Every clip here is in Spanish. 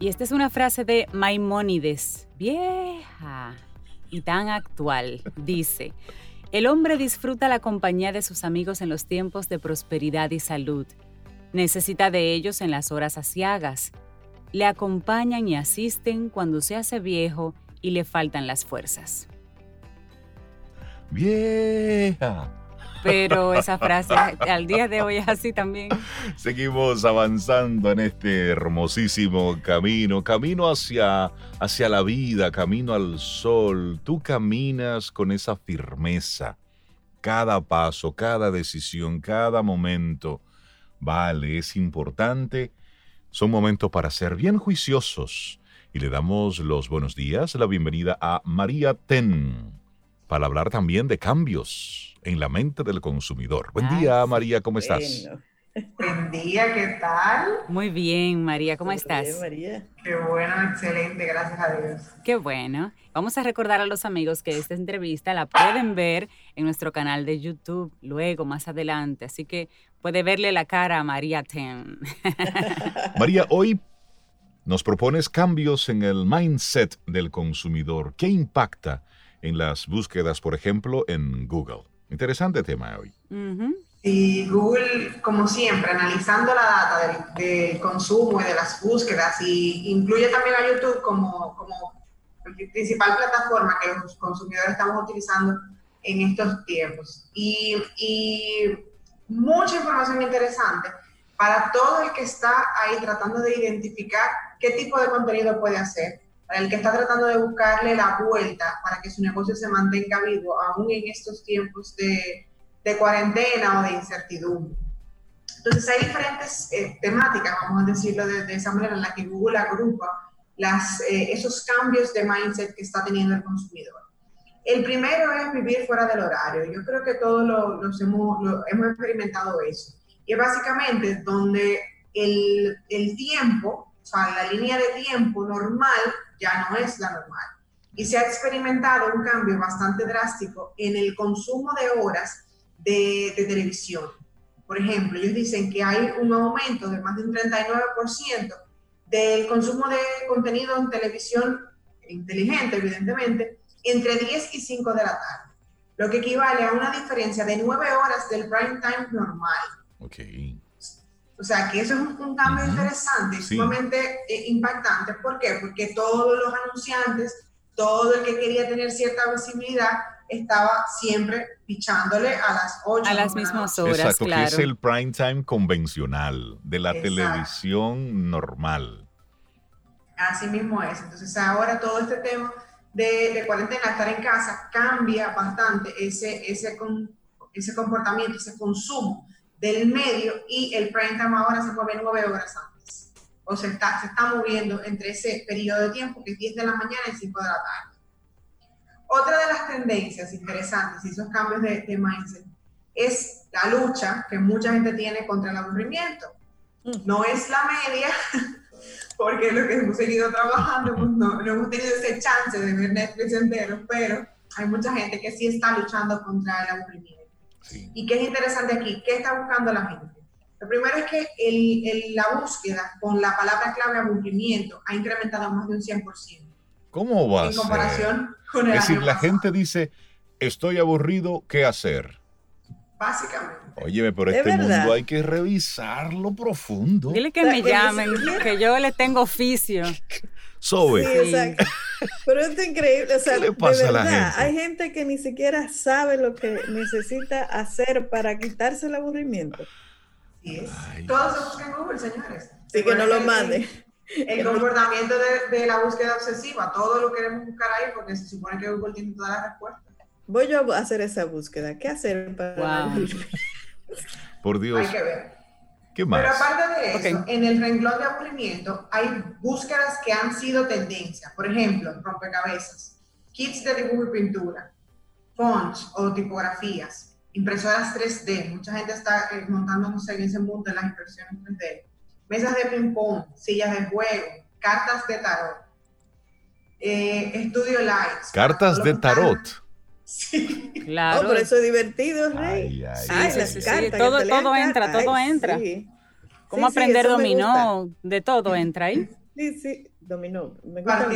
Y esta es una frase de Maimónides, vieja y tan actual. Dice, el hombre disfruta la compañía de sus amigos en los tiempos de prosperidad y salud. Necesita de ellos en las horas asiagas. Le acompañan y asisten cuando se hace viejo y le faltan las fuerzas. Vieja. Pero esa frase al día de hoy es así también. Seguimos avanzando en este hermosísimo camino, camino hacia, hacia la vida, camino al sol. Tú caminas con esa firmeza. Cada paso, cada decisión, cada momento vale, es importante. Son momentos para ser bien juiciosos. Y le damos los buenos días, la bienvenida a María Ten, para hablar también de cambios en la mente del consumidor. Buen día, María, ¿cómo estás? Buen día, ¿qué tal? Muy bien, María, ¿cómo estás? Bien, María. Qué bueno, excelente, gracias a Dios. Qué bueno. Vamos a recordar a los amigos que esta entrevista la pueden ver en nuestro canal de YouTube luego, más adelante. Así que puede verle la cara a María Ten. María, hoy nos propones cambios en el mindset del consumidor. ¿Qué impacta en las búsquedas, por ejemplo, en Google? Interesante tema hoy. Y Google, como siempre, analizando la data del, consumo y de las búsquedas, y incluye también a YouTube como, como principal plataforma que los consumidores estamos utilizando en estos tiempos. Y, y mucha información interesante para todo el que está ahí tratando de identificar qué tipo de contenido puede hacer el que está tratando de buscarle la vuelta para que su negocio se mantenga vivo, aún en estos tiempos de, de cuarentena o de incertidumbre. Entonces hay diferentes eh, temáticas, vamos a decirlo de, esa manera, en la que Google agrupa las, eh, esos cambios de mindset que está teniendo el consumidor. El primero es vivir fuera del horario. Yo creo que todos lo, hemos, lo, hemos experimentado eso. Y es básicamente donde el, el tiempo, sea, la línea de tiempo normal ya no es la normal. Y se ha experimentado un cambio bastante drástico en el consumo de horas de, televisión. Por ejemplo, ellos dicen que hay un aumento de más de un 39% del consumo de contenido en televisión inteligente, evidentemente, entre 10 y 5 de la tarde, lo que equivale a una diferencia de 9 horas del prime time normal. Okay. O sea, que eso es un, cambio interesante, sumamente eh, impactante. ¿Por qué? Porque todos los anunciantes, todo el que quería tener cierta visibilidad, estaba siempre pichándole a las 8. A las mismas horas, Exacto, que es el prime time convencional de la televisión normal. Así mismo es. Entonces ahora todo este tema de, de cuarentena, estar en casa, cambia bastante ese, ese, ese comportamiento, ese consumo del medio y el prime time ahora se mueve nueve horas antes. O se está, se está moviendo entre ese periodo de tiempo que es 10 de la mañana y 5 de la tarde. Otra de las tendencias interesantes y esos cambios de, de mindset es la lucha que mucha gente tiene contra el aburrimiento. Mm. No es la media, porque lo que hemos seguido trabajando, pues no, no, hemos tenido ese chance de ver Netflix entero, pero hay mucha gente que sí está luchando contra el aburrimiento. ¿Y qué es interesante aquí? ¿Qué está buscando la gente? Lo primero es que el, la búsqueda con la palabra clave aburrimiento ha incrementado más de un 100%. ¿Cómo va En comparación con el Es decir, la gente dice, estoy aburrido, ¿qué hacer? Básicamente. Óyeme, pero este mundo hay que revisarlo profundo. Dile que me llamen, que yo le tengo oficio. Sobe. Sí, exacto. Pero es increíble. O sea, ¿Qué le pasa de verdad, a la gente? hay gente que ni siquiera sabe lo que necesita hacer para quitarse el aburrimiento. Sí, Todo se busca en Google, señores. Sí, que no lo mande. El, comportamiento de, de, la búsqueda obsesiva, todo lo queremos buscar ahí porque se supone que Google tiene todas las respuestas. Voy yo a hacer esa búsqueda. ¿Qué hacer para Por Dios. Hay que ver. ¿Qué más? Pero aparte de eso, en el renglón de aburrimiento hay búsquedas que han sido tendencia. Por ejemplo, rompecabezas, kits de dibujo y pintura, fonts o tipografías, impresoras 3D. Mucha gente está eh, montando en ese mundo de las impresiones 3D. Mesas de ping-pong, sillas de juego, cartas de tarot. Eh, estudio lights. Cartas de tarot. Sí. Claro. Oh, pero eso es divertido, Rey. Ay, sí, Todo, todo entra, todo entra. ¿Cómo aprender dominó? De todo entra ahí. Sí, sí, dominó. Me gusta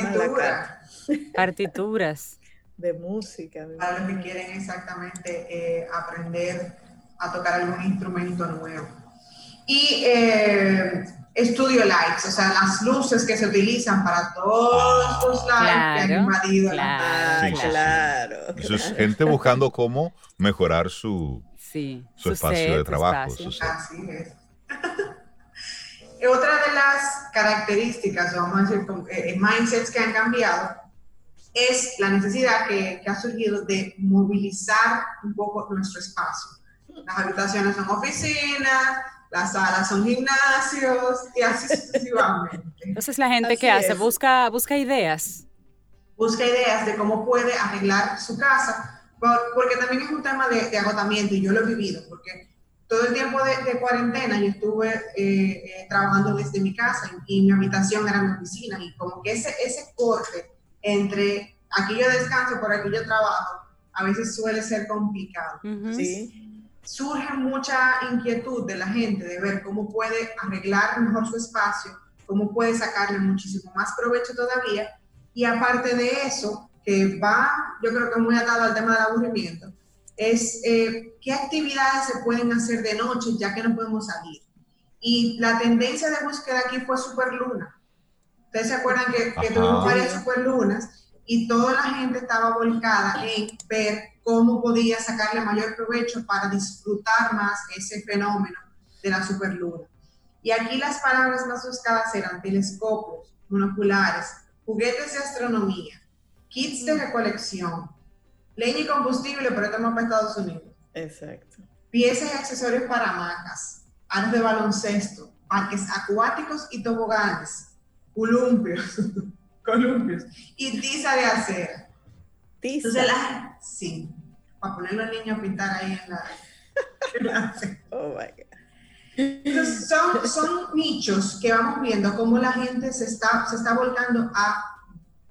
Partituras. De música. Para los que quieren exactamente eh, aprender a tocar algún instrumento nuevo. Y eh, estudio lights, o sea, las luces que se utilizan para todos los lights que han invadido claro, la Claro, Eso es gente buscando cómo mejorar su, su, espacio de trabajo. Así es. Otra de las características, vamos a decir, eh, mindsets que han cambiado, es la necesidad que, que ha surgido de movilizar un poco nuestro espacio. Las habitaciones son oficinas, las salas son gimnasios y así sucesivamente. Entonces la gente que hace, busca, busca ideas. Busca ideas de cómo puede arreglar su casa, porque también es un tema de, agotamiento y yo lo he vivido, porque todo el tiempo de, cuarentena yo estuve eh, eh, trabajando desde mi casa y, mi habitación era mi oficina y como que ese, ese corte entre aquí yo descanso, por aquí yo trabajo, a veces suele ser complicado. ¿sí? surge mucha inquietud de la gente de ver cómo puede arreglar mejor su espacio, cómo puede sacarle muchísimo más provecho todavía. Y aparte de eso, que va, yo creo que muy atado al tema del aburrimiento, es eh, qué actividades se pueden hacer de noche ya que no podemos salir. Y la tendencia de búsqueda aquí fue superluna. Ustedes se acuerdan que, que tuvimos varias superlunas y toda la gente estaba volcada en ver cómo podía sacarle mayor provecho para disfrutar más ese fenómeno de la superluna. Y aquí las palabras más buscadas eran telescopios, monoculares, juguetes de astronomía, kits de recolección, leña y combustible, pero estamos para Estados Unidos. Exacto. Piezas y accesorios para hamacas, aros de baloncesto, parques acuáticos y toboganes, columpios, columpios y tiza de acero. Entonces, la, sí, para poner a los niños a pintar ahí en la... oh my God. Entonces, son, son nichos que vamos viendo cómo la gente se está, se está volcando a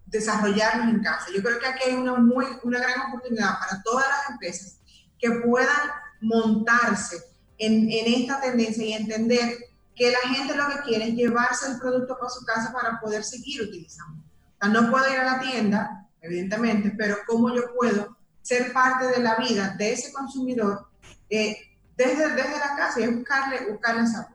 desarrollarlos en casa. Yo creo que aquí hay una, muy, una gran oportunidad para todas las empresas que puedan montarse en, en esta tendencia y entender que la gente lo que quiere es llevarse el producto para su casa para poder seguir utilizando. O sea, no puedo ir a la tienda, evidentemente, pero cómo yo puedo ser parte de la vida de ese consumidor eh, desde, desde la casa y buscarle, buscarle esa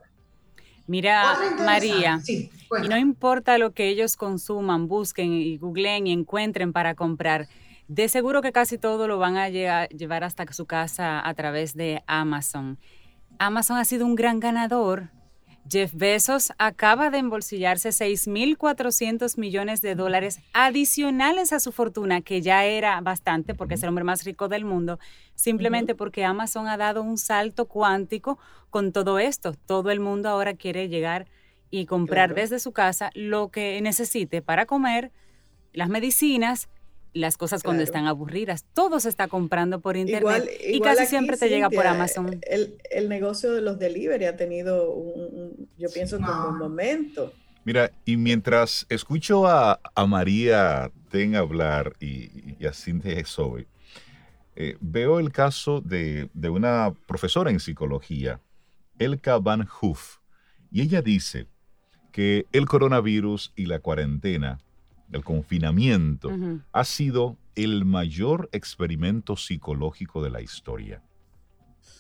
Mira, María, y no importa lo que ellos consuman, busquen y googleen y encuentren para comprar, de seguro que casi todo lo van a llevar hasta su casa a través de Amazon. Amazon ha sido un gran ganador Jeff Bezos acaba de embolsillarse 6.400 millones de dólares adicionales a su fortuna, que ya era bastante porque es el hombre más rico del mundo, simplemente porque Amazon ha dado un salto cuántico con todo esto. Todo el mundo ahora quiere llegar y comprar desde su casa lo que necesite para comer, las medicinas, las cosas cuando están aburridas. Todo se está comprando por internet y casi siempre te llega por Amazon. El, negocio de los delivery ha tenido, un, yo pienso, como un momento. Mira, y mientras escucho a, María Ten hablar y, a Cintia Sobe, eh, veo el caso de, de, una profesora en psicología, Elka Van Hoof, y ella dice que el coronavirus y la cuarentena el confinamiento, ha sido el mayor experimento psicológico de la historia.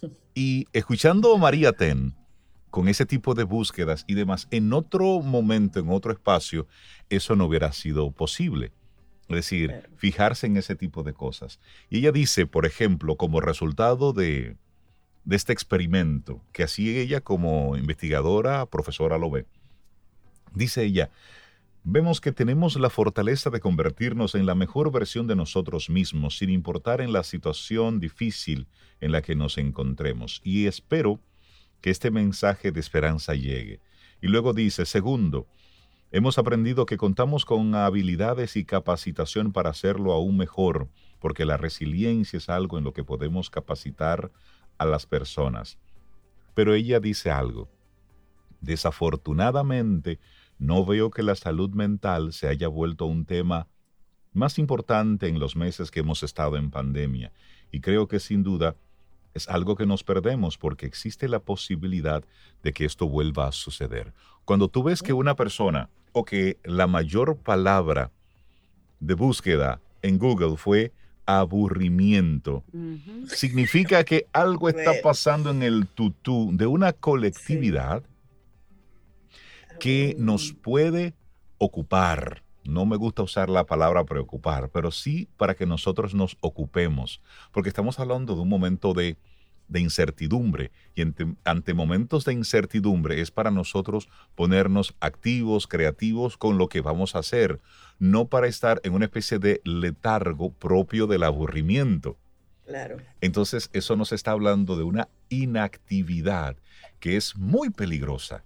Y escuchando a María Ten, con ese tipo de búsquedas y demás, en otro momento, en otro espacio, eso no hubiera sido posible. Es decir, fijarse en ese tipo de cosas. Y ella dice, por ejemplo, como resultado de, de este experimento que hacía ella como investigadora, profesora lo ve, dice ella, vemos que tenemos la fortaleza de convertirnos en la mejor versión de nosotros mismos, sin importar en la situación difícil en la que nos encontremos. Y espero que este mensaje de esperanza llegue. Y luego dice, segundo, hemos aprendido que contamos con habilidades y capacitación para hacerlo aún mejor, porque la resiliencia es algo en lo que podemos capacitar a las personas. Pero ella dice algo. Desafortunadamente, no veo que la salud mental se haya vuelto un tema más importante en los meses que hemos estado en pandemia. Y creo que sin duda es algo que nos perdemos porque existe la posibilidad de que esto vuelva a suceder. Cuando tú ves que una persona o que la mayor palabra de búsqueda en Google fue aburrimiento, significa que algo está pasando en el tutú de una colectividad que nos puede ocupar. No me gusta usar la palabra preocupar, pero sí para que nosotros nos ocupemos, porque estamos hablando de un momento de, incertidumbre y ante, momentos de incertidumbre es para nosotros ponernos activos, creativos con lo que vamos a hacer, no para estar en una especie de letargo propio del aburrimiento. Claro. Entonces, eso nos está hablando de una inactividad que es muy peligrosa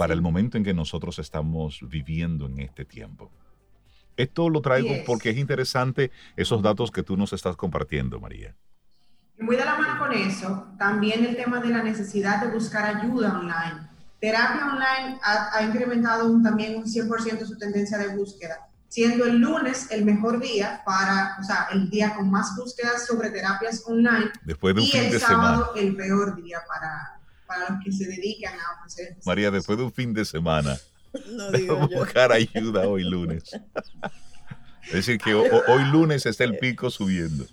para el momento en que nosotros estamos viviendo en este tiempo. Esto lo traigo porque es interesante esos datos que tú nos estás compartiendo, María. Muy de la mano con eso, también el tema de la necesidad de buscar ayuda online. Terapia online ha, incrementado también un 100% su tendencia de búsqueda, siendo el lunes el mejor día para, o sea, el día con más búsquedas sobre terapias online. Después de un y fin el de sábado el peor día para, para los que se dedican a ofrecer. María, después de un fin de semana, no buscar ayuda hoy lunes. Es decir, que hoy lunes está el pico subiendo.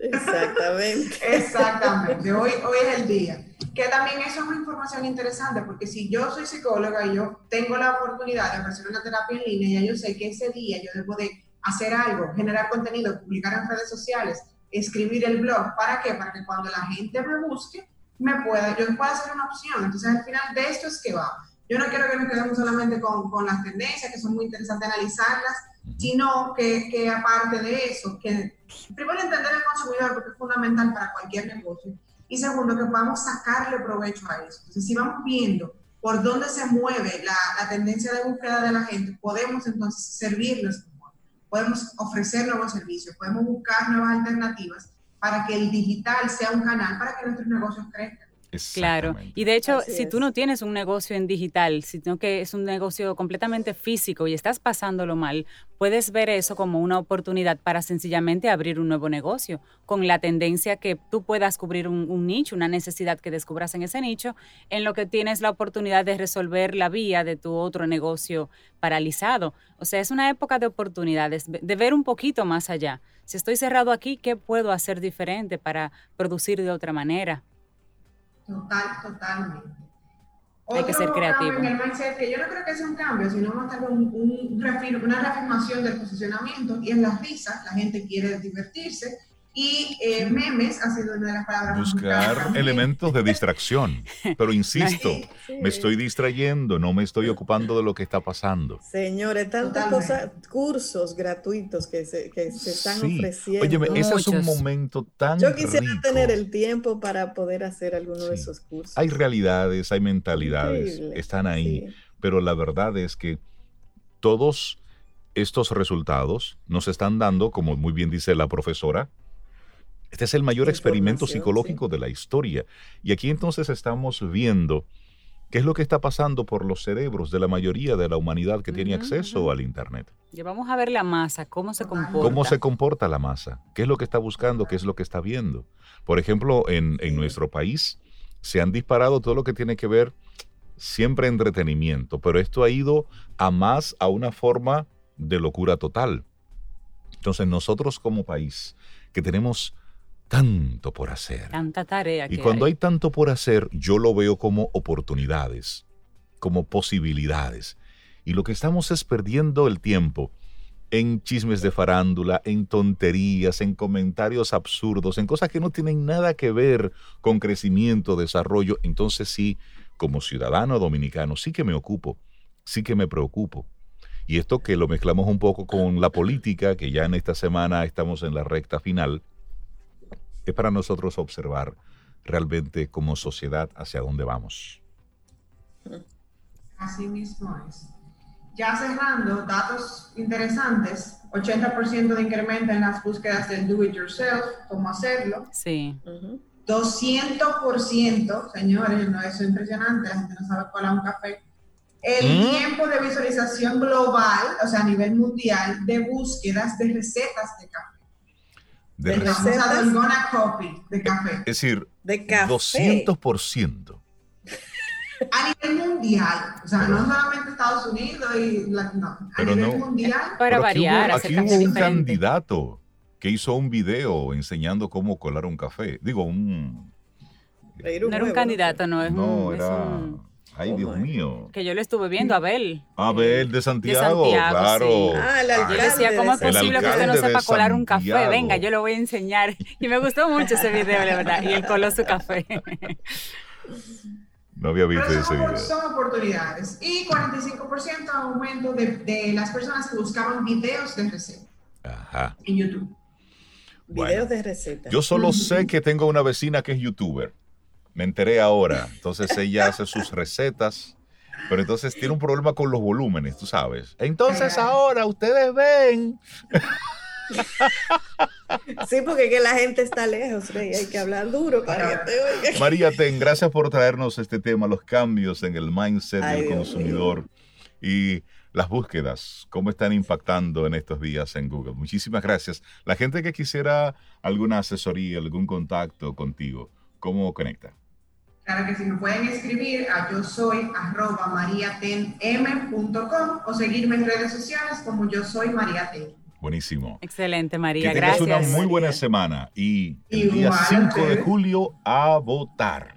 Exactamente. Exactamente. Hoy, hoy es el día. Que también eso es una información interesante, porque si yo soy psicóloga y yo tengo la oportunidad de ofrecer una terapia en línea, ya yo sé que ese día yo debo de hacer algo, generar contenido, publicar en redes sociales, escribir el blog. ¿Para qué? Para que cuando la gente me busque, me pueda, yo pueda hacer una opción. Entonces, al final de esto es que va. Yo no quiero que nos quedemos solamente con, con las tendencias, que son muy interesantes analizarlas, sino que, que, aparte de eso, que primero entender el consumidor, porque es fundamental para cualquier negocio, y segundo, que podamos sacarle provecho a eso. Entonces, si vamos viendo por dónde se mueve la, la tendencia de búsqueda de la gente, podemos entonces servirles podemos ofrecer nuevos servicios, podemos buscar nuevas alternativas para que el digital sea un canal para que nuestros negocios crezcan. Claro, y de hecho, si tú no tienes un negocio en digital, sino que es un negocio completamente físico y estás pasándolo mal, puedes ver eso como una oportunidad para sencillamente abrir un nuevo negocio, con la tendencia que tú puedas cubrir un, nicho, una necesidad que descubras en ese nicho, en lo que tienes la oportunidad de resolver la vía de tu otro negocio paralizado. O sea, es una época de oportunidades, de ver un poquito más allá. Si estoy cerrado aquí, ¿qué puedo hacer diferente para producir de otra manera? Total, totalmente. Hay que ser creativo. En el mindset, que yo no creo que sea un cambio, sino más tarde un, un, una reafirmación del posicionamiento y en las risas, la gente quiere divertirse y eh, memes ha sido una de las palabras Buscar elementos de distracción. Pero insisto, me estoy distrayendo, no me estoy ocupando de lo que está pasando. Señores, tantas cosas, cursos gratuitos que se, que se están ofreciendo. Oye, ese es un momento tan. Yo quisiera tener el tiempo para poder hacer alguno de esos cursos. Hay realidades, hay mentalidades, están ahí. Pero la verdad es que todos estos resultados nos están dando, como muy bien dice la profesora, este es el mayor experimento psicológico de la historia. Y aquí entonces estamos viendo qué es lo que está pasando por los cerebros de la mayoría de la humanidad que tiene acceso al Internet. Y vamos a ver la masa, cómo se comporta. ¿Cómo se comporta la masa? ¿Qué es lo que está buscando? ¿Qué es lo que está viendo? Por ejemplo, en, en nuestro país se han disparado todo lo que tiene que ver siempre entretenimiento, pero esto ha ido a más a una forma de locura total. Entonces nosotros como país, que tenemos tanto por hacer. Tanta tarea. Y cuando hay. tanto por hacer, yo lo veo como oportunidades, como posibilidades. Y lo que estamos es perdiendo el tiempo en chismes de farándula, en tonterías, en comentarios absurdos, en cosas que no tienen nada que ver con crecimiento, desarrollo. Entonces sí, como ciudadano dominicano, sí que me ocupo, sí que me preocupo. Y esto que lo mezclamos un poco con la política, que ya en esta semana estamos en la recta final, es para nosotros observar realmente como sociedad hacia dónde vamos. así mismo es. Ya cerrando, datos interesantes, 80% de incremento en las búsquedas del do it yourself, cómo hacerlo. Sí. 200%, señores, no es impresionante, la gente no sabe colar un café. El ¿Mm? tiempo de visualización global, o sea, a nivel mundial, de búsquedas de recetas de café. De, recetas copy de café. Es decir, de café. 200%. A nivel mundial, o sea, no solamente Estados Unidos y no, a nivel mundial. Para variar. Aquí hubo, un candidato que hizo un video enseñando cómo colar un café. Digo, un... No era un candidato, no, es no, un... Era... Ay, Dios mío. Que yo le estuve viendo, Abel. Abel de Santiago, claro. Sí. Ah, el alcalde. decía, ¿cómo es posible que usted no sepa colar un café? Venga, yo lo voy a enseñar. Y me gustó mucho ese video, la verdad. Y él coló su café. No había visto ese video. Son oportunidades. Y 45% aumento de, de, las personas que buscaban videos de receta Ajá. en YouTube. Videos de receta. Yo solo sé que tengo una vecina que es youtuber. Me enteré ahora. Entonces ella hace sus recetas, pero entonces tiene un problema con los volúmenes, tú sabes. Entonces ahora ustedes ven. Sí, porque que la gente está lejos, y hay que hablar duro para que te oiga. María Ten, gracias por traernos este tema, los cambios en el mindset del consumidor y las búsquedas, cómo están impactando en estos días en Google. Muchísimas gracias. La gente que quisiera alguna asesoría, algún contacto contigo, ¿cómo conecta? Claro que si me pueden escribir a yo soy arroba mariatenm.com o seguirme en redes sociales como yo soy mariaten. Buenísimo. Excelente, María. Que gracias. una muy buena semana y el día 5 de julio a votar.